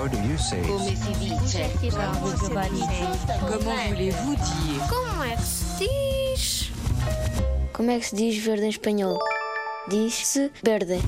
How do you say? Come si dice? Comment voulez-vous dire Como é que se diz? Como é que se diz verde em espanhol? Diz-se verde.